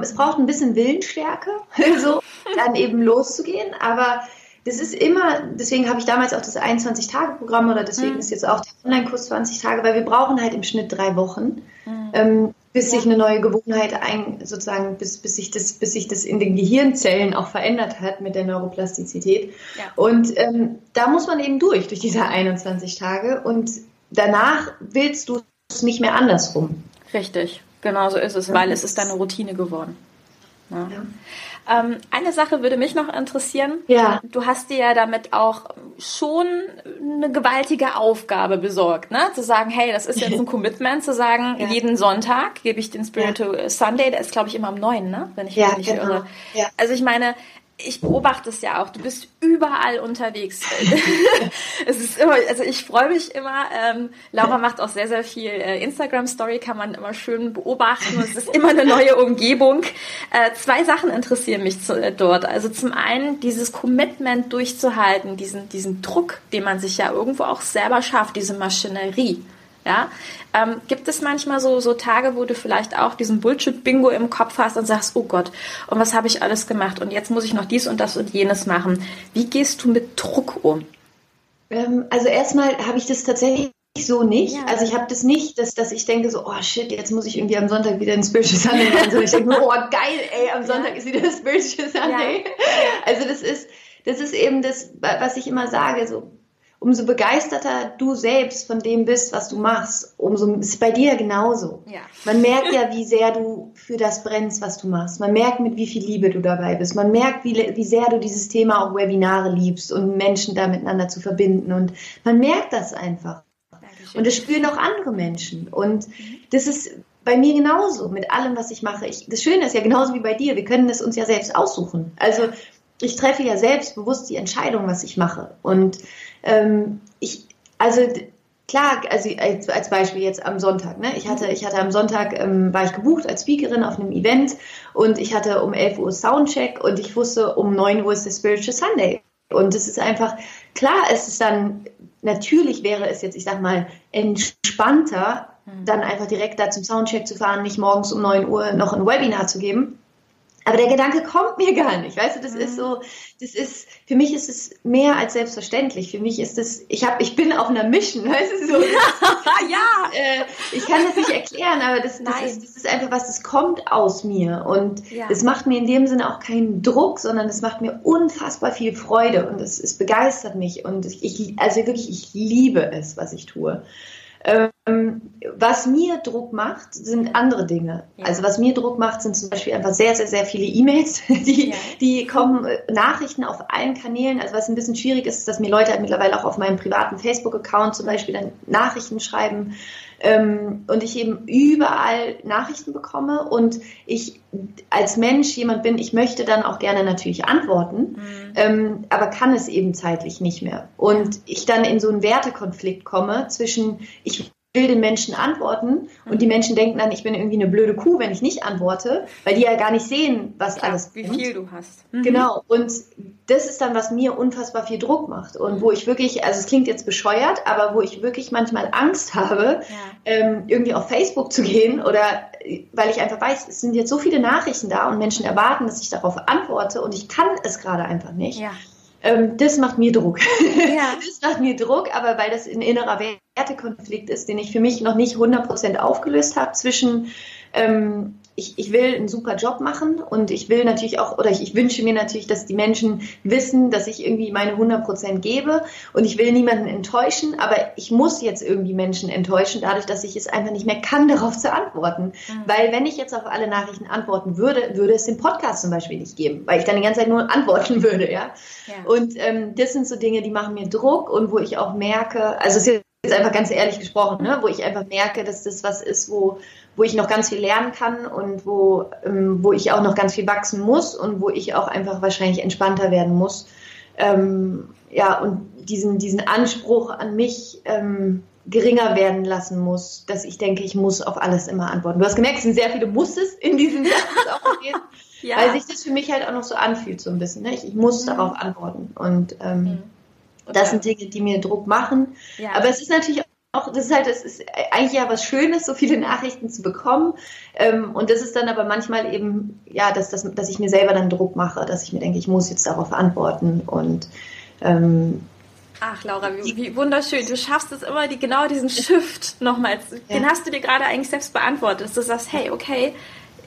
es braucht ein bisschen Willensstärke, so dann eben loszugehen. Aber das ist immer, deswegen habe ich damals auch das 21-Tage-Programm oder deswegen mhm. ist jetzt auch der Online-Kurs 20 Tage, weil wir brauchen halt im Schnitt drei Wochen. Mhm. Ähm, bis sich eine neue Gewohnheit ein, sozusagen, bis, bis sich das, bis sich das in den Gehirnzellen auch verändert hat mit der Neuroplastizität. Ja. Und ähm, da muss man eben durch, durch diese 21 Tage. Und danach willst du es nicht mehr andersrum. Richtig, genau so ist es, weil es ist deine Routine geworden. Ja. Ja. Ähm, eine Sache würde mich noch interessieren. Ja. Du hast dir ja damit auch schon eine gewaltige Aufgabe besorgt, ne? Zu sagen, hey, das ist jetzt ein Commitment, zu sagen, ja. jeden Sonntag gebe ich den Spiritual. Sunday, der ist, glaube ich, immer am 9, ne? Wenn ich mich nicht genau. irre. Ja. Also ich meine, ich beobachte es ja auch. Du bist überall unterwegs. es ist immer, also ich freue mich immer. Ähm, Laura macht auch sehr, sehr viel äh, Instagram-Story, kann man immer schön beobachten. Es ist immer eine neue Umgebung. Äh, zwei Sachen interessieren mich zu, äh, dort. Also zum einen dieses Commitment durchzuhalten, diesen, diesen Druck, den man sich ja irgendwo auch selber schafft, diese Maschinerie. Ja, ähm, gibt es manchmal so, so Tage, wo du vielleicht auch diesen Bullshit-Bingo im Kopf hast und sagst, oh Gott, und was habe ich alles gemacht und jetzt muss ich noch dies und das und jenes machen. Wie gehst du mit Druck um? Ähm, also erstmal habe ich das tatsächlich so nicht. Ja. Also ich habe das nicht, dass, dass ich denke so, oh shit, jetzt muss ich irgendwie am Sonntag wieder ein Spiritual Sunday machen. So, ich denke, oh geil, ey, am Sonntag ja. ist wieder ein Spiritual Sunday. Ja. Also das ist, das ist eben das, was ich immer sage, so umso begeisterter du selbst von dem bist, was du machst, umso ist es bei dir genauso. Ja. Man merkt ja, wie sehr du für das brennst, was du machst. Man merkt, mit wie viel Liebe du dabei bist. Man merkt, wie, wie sehr du dieses Thema auch Webinare liebst und Menschen da miteinander zu verbinden. Und man merkt das einfach. Dankeschön. Und das spüren auch andere Menschen. Und das ist bei mir genauso mit allem, was ich mache. Ich, das Schöne ist ja genauso wie bei dir. Wir können es uns ja selbst aussuchen. Also ich treffe ja selbstbewusst die Entscheidung, was ich mache. Und ähm, ich, also klar, also als Beispiel jetzt am Sonntag. Ne? Ich hatte, ich hatte am Sonntag ähm, war ich gebucht als Speakerin auf einem Event und ich hatte um 11 Uhr Soundcheck und ich wusste um 9 Uhr ist der Spiritual Sunday. Und es ist einfach klar, es ist dann natürlich wäre es jetzt, ich sag mal, entspannter, mhm. dann einfach direkt da zum Soundcheck zu fahren, nicht morgens um 9 Uhr noch ein Webinar zu geben. Aber der Gedanke kommt mir gar nicht. Weißt du, das mhm. ist so, das ist, für mich ist es mehr als selbstverständlich. Für mich ist es, ich habe, ich bin auf einer Mission, weißt du, so. ja. Äh, ich kann das nicht erklären, aber das, das, ist, das ist einfach was, das kommt aus mir. Und ja. das macht mir in dem Sinne auch keinen Druck, sondern es macht mir unfassbar viel Freude und es, es begeistert mich. Und ich, also wirklich, ich liebe es, was ich tue. Ähm, was mir Druck macht, sind andere Dinge. Ja. Also was mir Druck macht, sind zum Beispiel einfach sehr, sehr, sehr viele E-Mails, die, ja. die kommen, äh, Nachrichten auf allen Kanälen. Also was ein bisschen schwierig ist, dass mir Leute halt mittlerweile auch auf meinem privaten Facebook-Account zum Beispiel dann Nachrichten schreiben ähm, und ich eben überall Nachrichten bekomme und ich als Mensch jemand bin, ich möchte dann auch gerne natürlich antworten, mhm. ähm, aber kann es eben zeitlich nicht mehr. Und ich dann in so einen Wertekonflikt komme zwischen, ich will den Menschen antworten und die Menschen denken dann, ich bin irgendwie eine blöde Kuh, wenn ich nicht antworte, weil die ja gar nicht sehen, was Klar, alles wie viel du hast. Mhm. Genau. Und das ist dann, was mir unfassbar viel Druck macht und wo ich wirklich, also es klingt jetzt bescheuert, aber wo ich wirklich manchmal Angst habe, ja. ähm, irgendwie auf Facebook zu gehen oder weil ich einfach weiß, es sind jetzt so viele Nachrichten da und Menschen erwarten, dass ich darauf antworte und ich kann es gerade einfach nicht. Ja. Ähm, das macht mir Druck. Ja. das macht mir Druck, aber weil das ein innerer Wertekonflikt ist, den ich für mich noch nicht 100% aufgelöst habe zwischen ähm, ich, ich will einen super Job machen und ich will natürlich auch, oder ich, ich wünsche mir natürlich, dass die Menschen wissen, dass ich irgendwie meine 100 Prozent gebe und ich will niemanden enttäuschen, aber ich muss jetzt irgendwie Menschen enttäuschen, dadurch, dass ich es einfach nicht mehr kann, darauf zu antworten. Mhm. Weil wenn ich jetzt auf alle Nachrichten antworten würde, würde es den Podcast zum Beispiel nicht geben, weil ich dann die ganze Zeit nur antworten würde, ja. ja. Und ähm, das sind so Dinge, die machen mir Druck und wo ich auch merke, also es ist jetzt einfach ganz ehrlich gesprochen, ne, wo ich einfach merke, dass das was ist, wo wo ich noch ganz viel lernen kann und wo, ähm, wo ich auch noch ganz viel wachsen muss und wo ich auch einfach wahrscheinlich entspannter werden muss. Ähm, ja, und diesen, diesen Anspruch an mich ähm, geringer werden lassen muss, dass ich denke, ich muss auf alles immer antworten. Du hast gemerkt, es sind sehr viele Musses in diesem Satz auch gewesen, ja. weil sich das für mich halt auch noch so anfühlt, so ein bisschen. Ne? Ich, ich muss mhm. darauf antworten. Und ähm, mhm. Okay. Das sind Dinge, die mir Druck machen. Ja. Aber es ist natürlich auch, das ist halt, es ist eigentlich ja was Schönes, so viele Nachrichten zu bekommen. Ähm, und das ist dann aber manchmal eben, ja, dass, dass, dass ich mir selber dann Druck mache, dass ich mir denke, ich muss jetzt darauf antworten und ähm, Ach, Laura, wie, wie, wunderschön. Du schaffst es immer, die, genau diesen Shift nochmals. Ja. Den hast du dir gerade eigentlich selbst beantwortet. Dass du sagst, hey, okay,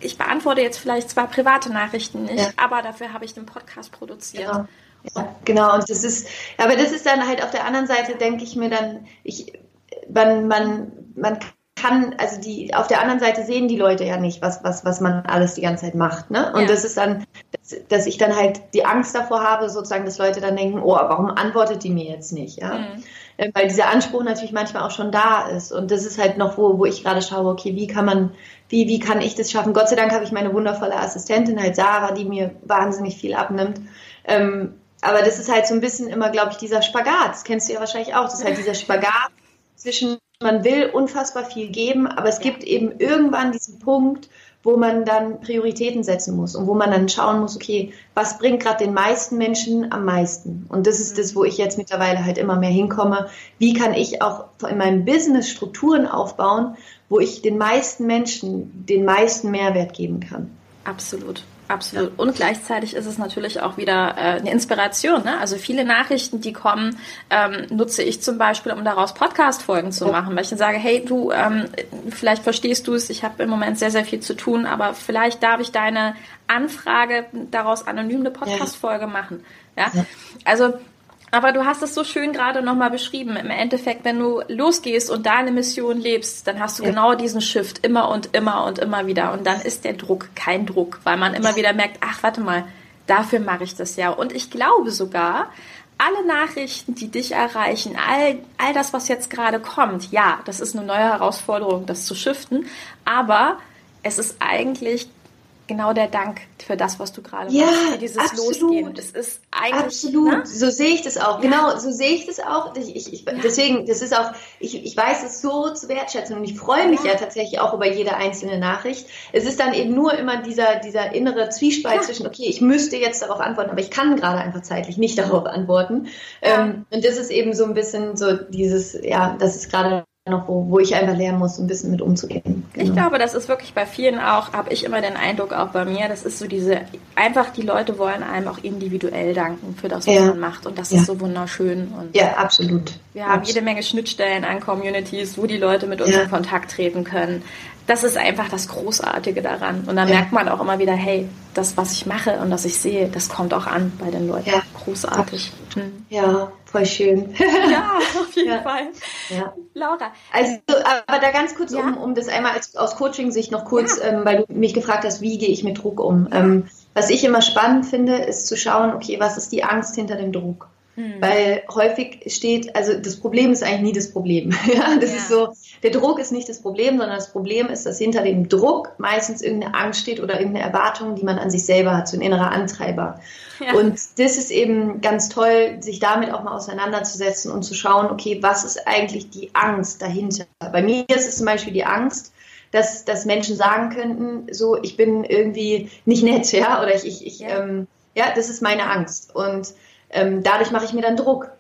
ich beantworte jetzt vielleicht zwar private Nachrichten nicht, ja. aber dafür habe ich den Podcast produziert. Genau. Ja, genau. Und das ist, aber das ist dann halt auf der anderen Seite, denke ich mir dann, ich, man, man, man kann, also die, auf der anderen Seite sehen die Leute ja nicht, was, was, was man alles die ganze Zeit macht, ne? Und ja. das ist dann, dass, dass, ich dann halt die Angst davor habe, sozusagen, dass Leute dann denken, oh, warum antwortet die mir jetzt nicht, ja? Mhm. Äh, weil dieser Anspruch natürlich manchmal auch schon da ist. Und das ist halt noch, wo, wo ich gerade schaue, okay, wie kann man, wie, wie kann ich das schaffen? Gott sei Dank habe ich meine wundervolle Assistentin, halt Sarah, die mir wahnsinnig viel abnimmt. Ähm, aber das ist halt so ein bisschen immer, glaube ich, dieser Spagat. Das kennst du ja wahrscheinlich auch. Das ist halt dieser Spagat zwischen, man will unfassbar viel geben, aber es gibt eben irgendwann diesen Punkt, wo man dann Prioritäten setzen muss und wo man dann schauen muss, okay, was bringt gerade den meisten Menschen am meisten? Und das ist das, wo ich jetzt mittlerweile halt immer mehr hinkomme. Wie kann ich auch in meinem Business Strukturen aufbauen, wo ich den meisten Menschen den meisten Mehrwert geben kann? Absolut. Absolut. Und gleichzeitig ist es natürlich auch wieder äh, eine Inspiration. Ne? Also viele Nachrichten, die kommen, ähm, nutze ich zum Beispiel, um daraus Podcast-Folgen zu machen, weil ich dann sage, hey, du, ähm, vielleicht verstehst du es, ich habe im Moment sehr, sehr viel zu tun, aber vielleicht darf ich deine Anfrage daraus anonym eine Podcast-Folge machen. Ja? Also aber du hast es so schön gerade nochmal beschrieben. Im Endeffekt, wenn du losgehst und deine Mission lebst, dann hast du ja. genau diesen Shift immer und immer und immer wieder. Und dann ist der Druck kein Druck, weil man immer wieder merkt, ach, warte mal, dafür mache ich das ja. Und ich glaube sogar, alle Nachrichten, die dich erreichen, all, all das, was jetzt gerade kommt, ja, das ist eine neue Herausforderung, das zu shiften. Aber es ist eigentlich genau der Dank für das, was du gerade ja, machst, für dieses absolut. Losgehen. Das ist eigentlich absolut. Ne? So sehe ich das auch. Ja. Genau, so sehe ich das auch. Ich, ich, ich, ja. Deswegen, das ist auch. Ich, ich weiß es so zu wertschätzen und ich freue mich ja. ja. tatsächlich auch über jede einzelne Nachricht. Es ist dann eben nur immer dieser dieser innere Zwiespalt zwischen, okay, ich müsste jetzt darauf antworten, aber ich kann gerade einfach zeitlich nicht darauf antworten. Ähm, und das ist eben so ein bisschen so dieses, ja, das ist gerade noch, wo, wo ich einfach lernen muss, ein bisschen mit umzugehen. Genau. Ich glaube, das ist wirklich bei vielen auch, habe ich immer den Eindruck, auch bei mir, das ist so diese, einfach die Leute wollen einem auch individuell danken für das, was ja. man macht. Und das ja. ist so wunderschön. Und ja, absolut. Wir haben jede Menge Schnittstellen an Communities, wo die Leute mit uns ja. in Kontakt treten können das ist einfach das Großartige daran. Und dann merkt man auch immer wieder, hey, das, was ich mache und was ich sehe, das kommt auch an bei den Leuten. Ja. Großartig. Hm. Ja, voll schön. ja, auf jeden ja. Fall. Ja. Laura. Also, aber da ganz kurz, um, um das einmal als, aus Coaching-Sicht noch kurz, ähm, weil du mich gefragt hast, wie gehe ich mit Druck um? Ähm, was ich immer spannend finde, ist zu schauen, okay, was ist die Angst hinter dem Druck? Mhm. Weil häufig steht, also das Problem ist eigentlich nie das Problem. ja, das ja. ist so, der Druck ist nicht das Problem, sondern das Problem ist, dass hinter dem Druck meistens irgendeine Angst steht oder irgendeine Erwartung, die man an sich selber hat, so ein innerer Antreiber. Ja. Und das ist eben ganz toll, sich damit auch mal auseinanderzusetzen und zu schauen, okay, was ist eigentlich die Angst dahinter? Bei mir ist es zum Beispiel die Angst, dass, dass Menschen sagen könnten, so, ich bin irgendwie nicht nett, ja, oder ich, ich, ich ja. Ähm, ja, das ist meine Angst. Und ähm, dadurch mache ich mir dann Druck.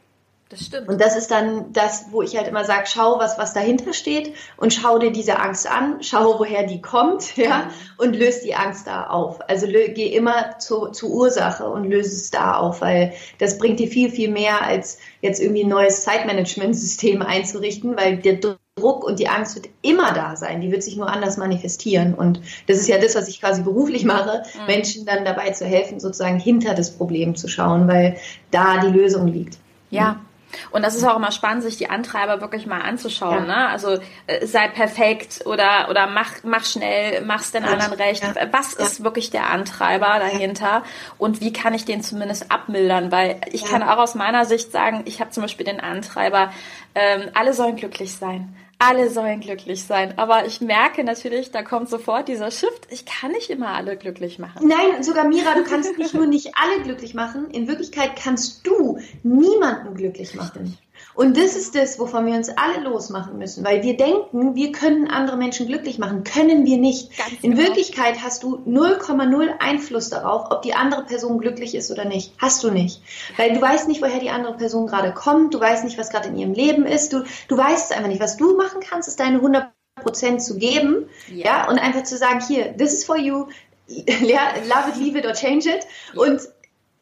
Das stimmt. Und das ist dann das, wo ich halt immer sage, schau, was, was dahinter steht und schau dir diese Angst an, schau, woher die kommt, ja, und löse die Angst da auf. Also geh immer zu, zur Ursache und löse es da auf, weil das bringt dir viel, viel mehr, als jetzt irgendwie ein neues Zeitmanagementsystem einzurichten, weil der Druck und die Angst wird immer da sein. Die wird sich nur anders manifestieren. Und das ist ja das, was ich quasi beruflich mache, mhm. Menschen dann dabei zu helfen, sozusagen hinter das Problem zu schauen, weil da die Lösung liegt. Ja, und das ist auch immer spannend, sich die Antreiber wirklich mal anzuschauen. Ja. Ne? Also äh, sei perfekt oder oder mach mach schnell, mach's den anderen recht. Ja. Was ja. ist wirklich der Antreiber dahinter und wie kann ich den zumindest abmildern? Weil ich kann auch aus meiner Sicht sagen, ich habe zum Beispiel den Antreiber, ähm, alle sollen glücklich sein alle sollen glücklich sein. Aber ich merke natürlich, da kommt sofort dieser Shift. Ich kann nicht immer alle glücklich machen. Nein, sogar Mira, du kannst nicht nur nicht alle glücklich machen. In Wirklichkeit kannst du niemanden glücklich machen. Und das ist das, wovon wir uns alle losmachen müssen, weil wir denken, wir können andere Menschen glücklich machen. Können wir nicht. Ganz In genau. Wirklichkeit hast du 0,0 Einfluss darauf, ob die andere Person glücklich ist oder nicht. Hast du nicht. Weil du weißt nicht, woher die andere Person gerade kommt. Du weißt nicht, was gerade in ihrem Leben ist. Du, du weißt es einfach nicht. Was du machen kannst, ist deine 100 Prozent zu geben, ja. ja, und einfach zu sagen, hier, this is for you, love it, leave it or change it. Und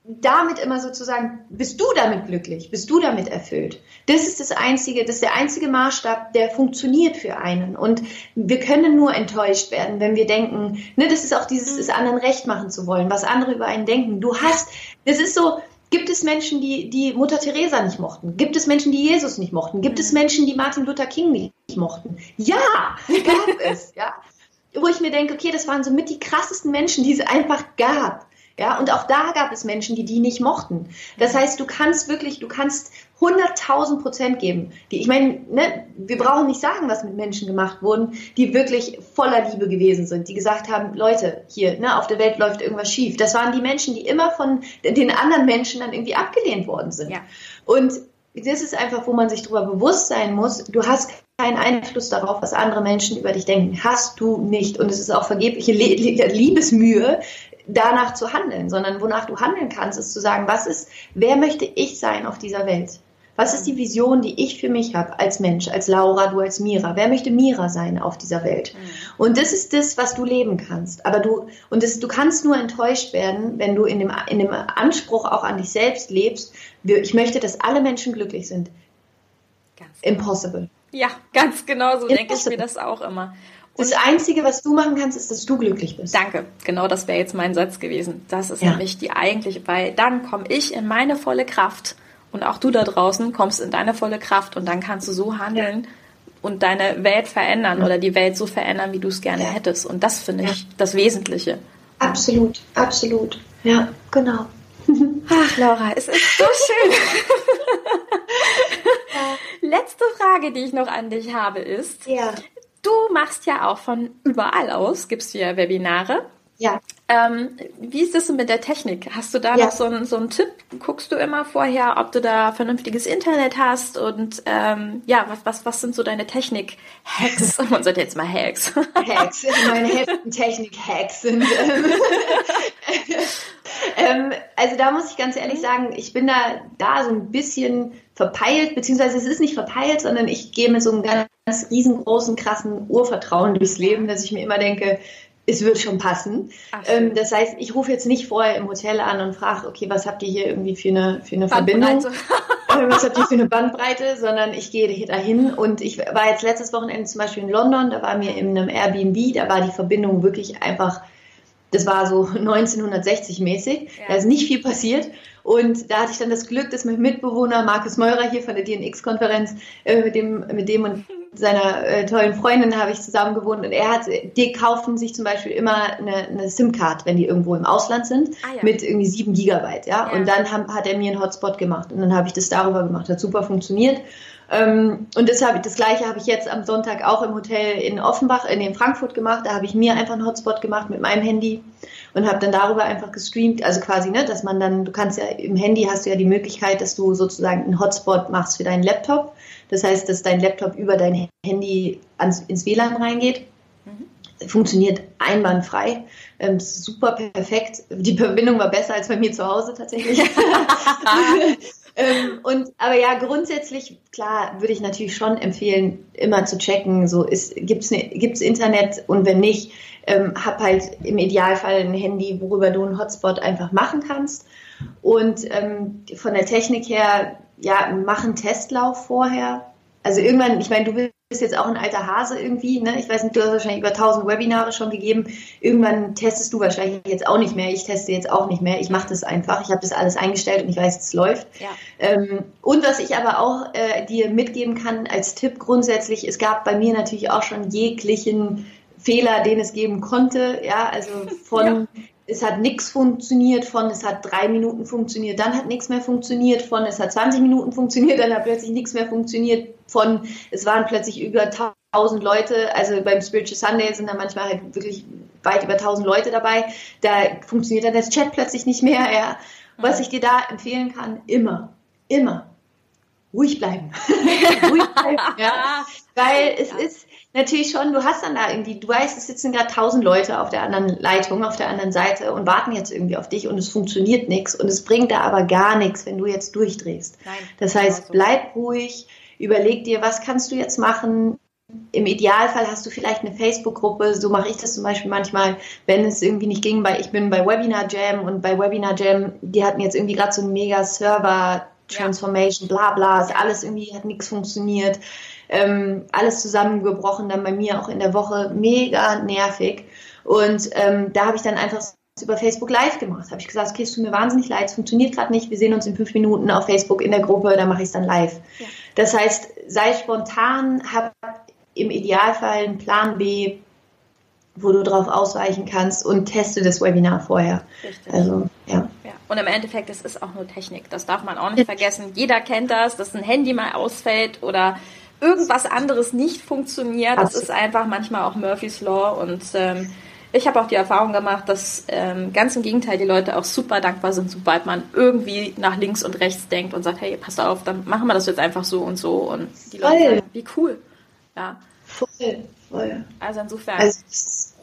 damit immer sozusagen, bist du damit glücklich? Bist du damit erfüllt? Das ist das einzige, das ist der einzige Maßstab, der funktioniert für einen. Und wir können nur enttäuscht werden, wenn wir denken, ne, das ist auch dieses, es anderen recht machen zu wollen, was andere über einen denken. Du hast, das ist so, Gibt es Menschen, die, die Mutter Teresa nicht mochten? Gibt es Menschen, die Jesus nicht mochten? Gibt es Menschen, die Martin Luther King nicht mochten? Ja, gab es, ja. Wo ich mir denke, okay, das waren so mit die krassesten Menschen, die es einfach gab. Ja, und auch da gab es Menschen, die die nicht mochten. Das heißt, du kannst wirklich, du kannst 100.000 Prozent geben. Die, ich meine, ne, wir brauchen nicht sagen, was mit Menschen gemacht wurden, die wirklich voller Liebe gewesen sind, die gesagt haben, Leute, hier, ne, auf der Welt läuft irgendwas schief. Das waren die Menschen, die immer von den anderen Menschen dann irgendwie abgelehnt worden sind. Ja. Und das ist einfach, wo man sich darüber bewusst sein muss. Du hast keinen Einfluss darauf, was andere Menschen über dich denken. Hast du nicht. Und es ist auch vergebliche Liebesmühe, danach zu handeln, sondern wonach du handeln kannst, ist zu sagen, was ist, wer möchte ich sein auf dieser Welt? Was ist die Vision, die ich für mich habe als Mensch, als Laura, du als Mira? Wer möchte Mira sein auf dieser Welt? Mhm. Und das ist das, was du leben kannst. Aber du, und das, du kannst nur enttäuscht werden, wenn du in dem, in dem Anspruch auch an dich selbst lebst. Ich möchte, dass alle Menschen glücklich sind. Ganz genau. Impossible. Ja, ganz genau so denke ich mir das auch immer. Das Einzige, was du machen kannst, ist, dass du glücklich bist. Danke. Genau das wäre jetzt mein Satz gewesen. Das ist ja. nämlich die eigentliche, weil dann komme ich in meine volle Kraft und auch du da draußen kommst in deine volle Kraft und dann kannst du so handeln und deine Welt verändern oder die Welt so verändern, wie du es gerne hättest. Und das finde ich das Wesentliche. Absolut, absolut. Ja, genau. Ach, Laura, es ist so schön. Letzte Frage, die ich noch an dich habe, ist, ja. Du machst ja auch von überall aus, gibst du ja Webinare. Ja. Ähm, wie ist das mit der Technik? Hast du da ja. noch so einen, so einen Tipp? Guckst du immer vorher, ob du da vernünftiges Internet hast? Und ähm, ja, was, was, was sind so deine Technik-Hacks? Man sollte jetzt mal Hacks. Hacks. Meine Technik-Hacks sind. Ähm, ähm, also da muss ich ganz ehrlich mhm. sagen, ich bin da, da so ein bisschen verpeilt, beziehungsweise es ist nicht verpeilt, sondern ich gehe mit so einem ganz riesengroßen, krassen Urvertrauen durchs Leben, dass ich mir immer denke, es wird schon passen. Ähm, das heißt, ich rufe jetzt nicht vorher im Hotel an und frage, okay, was habt ihr hier irgendwie für eine, für eine Verbindung? was habt ihr für eine Bandbreite? Sondern ich gehe dahin und ich war jetzt letztes Wochenende zum Beispiel in London, da war mir in einem Airbnb, da war die Verbindung wirklich einfach das war so 1960 mäßig. Ja. Da ist nicht viel passiert. Und da hatte ich dann das Glück, dass mein Mitbewohner Markus Meurer hier von der DNX-Konferenz, äh, mit dem, mit dem und seiner äh, tollen Freundin habe ich zusammen gewohnt und er hat, die kaufen sich zum Beispiel immer eine, eine SIM-Card, wenn die irgendwo im Ausland sind, ah, ja. mit irgendwie sieben Gigabyte, ja? ja. Und dann haben, hat er mir einen Hotspot gemacht und dann habe ich das darüber gemacht, hat super funktioniert. Ähm, und das, habe, das gleiche habe ich jetzt am Sonntag auch im Hotel in Offenbach, in, in Frankfurt gemacht. Da habe ich mir einfach einen Hotspot gemacht mit meinem Handy und habe dann darüber einfach gestreamt. Also quasi, ne, dass man dann, du kannst ja im Handy hast du ja die Möglichkeit, dass du sozusagen einen Hotspot machst für deinen Laptop. Das heißt, dass dein Laptop über dein Handy ans, ins WLAN reingeht. Mhm. Funktioniert einwandfrei. Ähm, super perfekt. Die Verbindung war besser als bei mir zu Hause tatsächlich. ähm, und aber ja, grundsätzlich klar würde ich natürlich schon empfehlen, immer zu checken. So ist gibt's ne, gibt's Internet und wenn nicht, ähm, hab halt im Idealfall ein Handy, worüber du einen Hotspot einfach machen kannst. Und ähm, von der Technik her, ja, mach einen Testlauf vorher. Also irgendwann, ich meine, du bist jetzt auch ein alter Hase irgendwie, ne? Ich weiß nicht, du hast wahrscheinlich über 1000 Webinare schon gegeben. Irgendwann testest du wahrscheinlich jetzt auch nicht mehr. Ich teste jetzt auch nicht mehr. Ich mache das einfach. Ich habe das alles eingestellt und ich weiß, es läuft. Ja. Ähm, und was ich aber auch äh, dir mitgeben kann als Tipp grundsätzlich, es gab bei mir natürlich auch schon jeglichen Fehler, den es geben konnte. Ja, also von ja es hat nichts funktioniert, von es hat drei Minuten funktioniert, dann hat nichts mehr funktioniert, von es hat 20 Minuten funktioniert, dann hat plötzlich nichts mehr funktioniert, von es waren plötzlich über 1000 Leute, also beim Spiritual Sunday sind da manchmal halt wirklich weit über 1000 Leute dabei, da funktioniert dann das Chat plötzlich nicht mehr, ja. Was ich dir da empfehlen kann, immer, immer ruhig bleiben. ruhig bleiben, ja. Weil es ist, natürlich schon, du hast dann da irgendwie, du weißt, es sitzen gerade tausend Leute auf der anderen Leitung, auf der anderen Seite und warten jetzt irgendwie auf dich und es funktioniert nichts und es bringt da aber gar nichts, wenn du jetzt durchdrehst. Nein, das heißt, so. bleib ruhig, überleg dir, was kannst du jetzt machen. Im Idealfall hast du vielleicht eine Facebook-Gruppe, so mache ich das zum Beispiel manchmal, wenn es irgendwie nicht ging, weil ich bin bei Webinar Jam und bei Webinar Jam, die hatten jetzt irgendwie gerade so einen mega Server Transformation, bla bla, ist alles irgendwie hat nichts funktioniert ähm, alles zusammengebrochen, dann bei mir auch in der Woche mega nervig. Und ähm, da habe ich dann einfach über Facebook Live gemacht. Habe ich gesagt, okay, es tut mir wahnsinnig leid, es funktioniert gerade nicht. Wir sehen uns in fünf Minuten auf Facebook in der Gruppe, da mache ich es dann live. Ja. Das heißt, sei spontan, hab im Idealfall einen Plan B, wo du drauf ausweichen kannst und teste das Webinar vorher. Richtig. Also, ja. ja. Und im Endeffekt, es ist auch nur Technik. Das darf man auch nicht vergessen. Jeder kennt das, dass ein Handy mal ausfällt oder irgendwas anderes nicht funktioniert. Das ist einfach manchmal auch Murphy's Law und ähm, ich habe auch die Erfahrung gemacht, dass ähm, ganz im Gegenteil die Leute auch super dankbar sind, sobald man irgendwie nach links und rechts denkt und sagt, hey, pass auf, dann machen wir das jetzt einfach so und so und die Leute sagen, wie cool. Ja. Voll, voll. Also insofern. Also,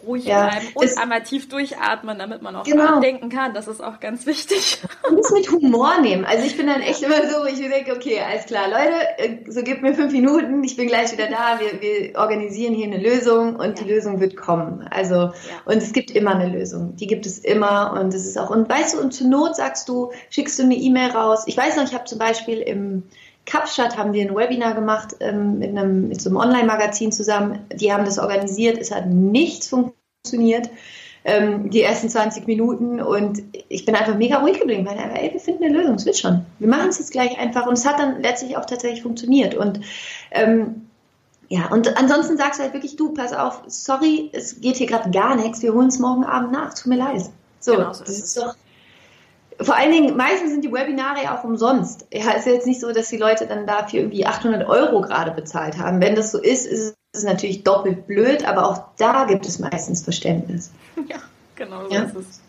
ruhig ja, bleiben und einmal tief durchatmen, damit man auch genau. denken kann. Das ist auch ganz wichtig. Und es mit Humor nehmen. Also ich bin dann echt immer so, ich denke, okay, alles klar, Leute, äh, so gib mir fünf Minuten, ich bin gleich wieder da, wir, wir organisieren hier eine Lösung und ja. die Lösung wird kommen. Also, ja. und es gibt immer eine Lösung. Die gibt es immer und es ist auch, und weißt du, und zur Not sagst du, schickst du eine E-Mail raus. Ich weiß noch, ich habe zum Beispiel im Kapstadt haben wir ein Webinar gemacht ähm, mit, einem, mit so einem Online-Magazin zusammen. Die haben das organisiert. Es hat nichts funktioniert. Ähm, die ersten 20 Minuten und ich bin einfach mega ruhig geblieben, weil ey, wir finden eine Lösung, es wird schon. Wir machen es jetzt gleich einfach und es hat dann letztlich auch tatsächlich funktioniert und ähm, ja, und ansonsten sagst du halt wirklich, du, pass auf, sorry, es geht hier gerade gar nichts, wir holen es morgen Abend nach, tut mir leid. So, genau so das ist doch vor allen Dingen, meistens sind die Webinare ja auch umsonst. Ja, ist jetzt nicht so, dass die Leute dann dafür irgendwie 800 Euro gerade bezahlt haben. Wenn das so ist, ist es natürlich doppelt blöd, aber auch da gibt es meistens Verständnis. Ja, genau so ja? ist es.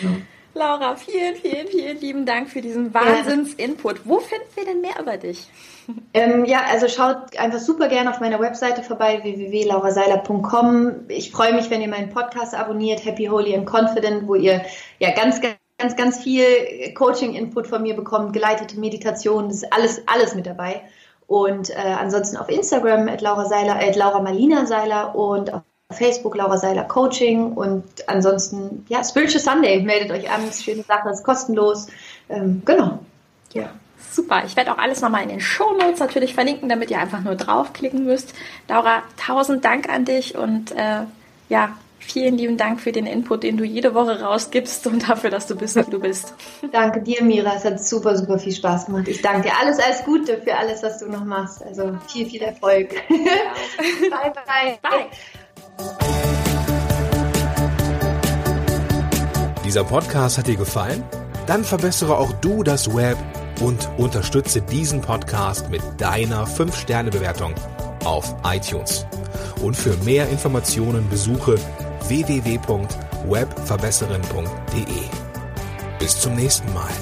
Ja. Laura, vielen, vielen, vielen lieben Dank für diesen Wahnsinns-Input. Wo finden wir denn mehr über dich? Ähm, ja, also schaut einfach super gerne auf meiner Webseite vorbei, www.lauraseiler.com. Ich freue mich, wenn ihr meinen Podcast abonniert, Happy, Holy and Confident, wo ihr ja ganz, ganz ganz, ganz viel Coaching-Input von mir bekommen, geleitete Meditation, das ist alles, alles mit dabei. Und äh, ansonsten auf Instagram at Laura Seiler, at Laura Malina Seiler und auf Facebook Laura Seiler Coaching und ansonsten, ja, Spiritual Sunday, meldet euch an, ist schöne Sache, ist kostenlos. Ähm, genau. Ja. Super. Ich werde auch alles nochmal in den Show Notes natürlich verlinken, damit ihr einfach nur draufklicken müsst. Laura, tausend Dank an dich und äh, ja, Vielen lieben Dank für den Input, den du jede Woche rausgibst und dafür, dass du bist, wie du bist. Danke dir, Mira. Es hat super, super viel Spaß gemacht. Ich danke dir. Alles, alles Gute für alles, was du noch machst. Also viel, viel Erfolg. bye, bye. Bye. Dieser Podcast hat dir gefallen? Dann verbessere auch du das Web und unterstütze diesen Podcast mit deiner 5-Sterne-Bewertung auf iTunes. Und für mehr Informationen besuche www.webverbesserin.de. Bis zum nächsten Mal.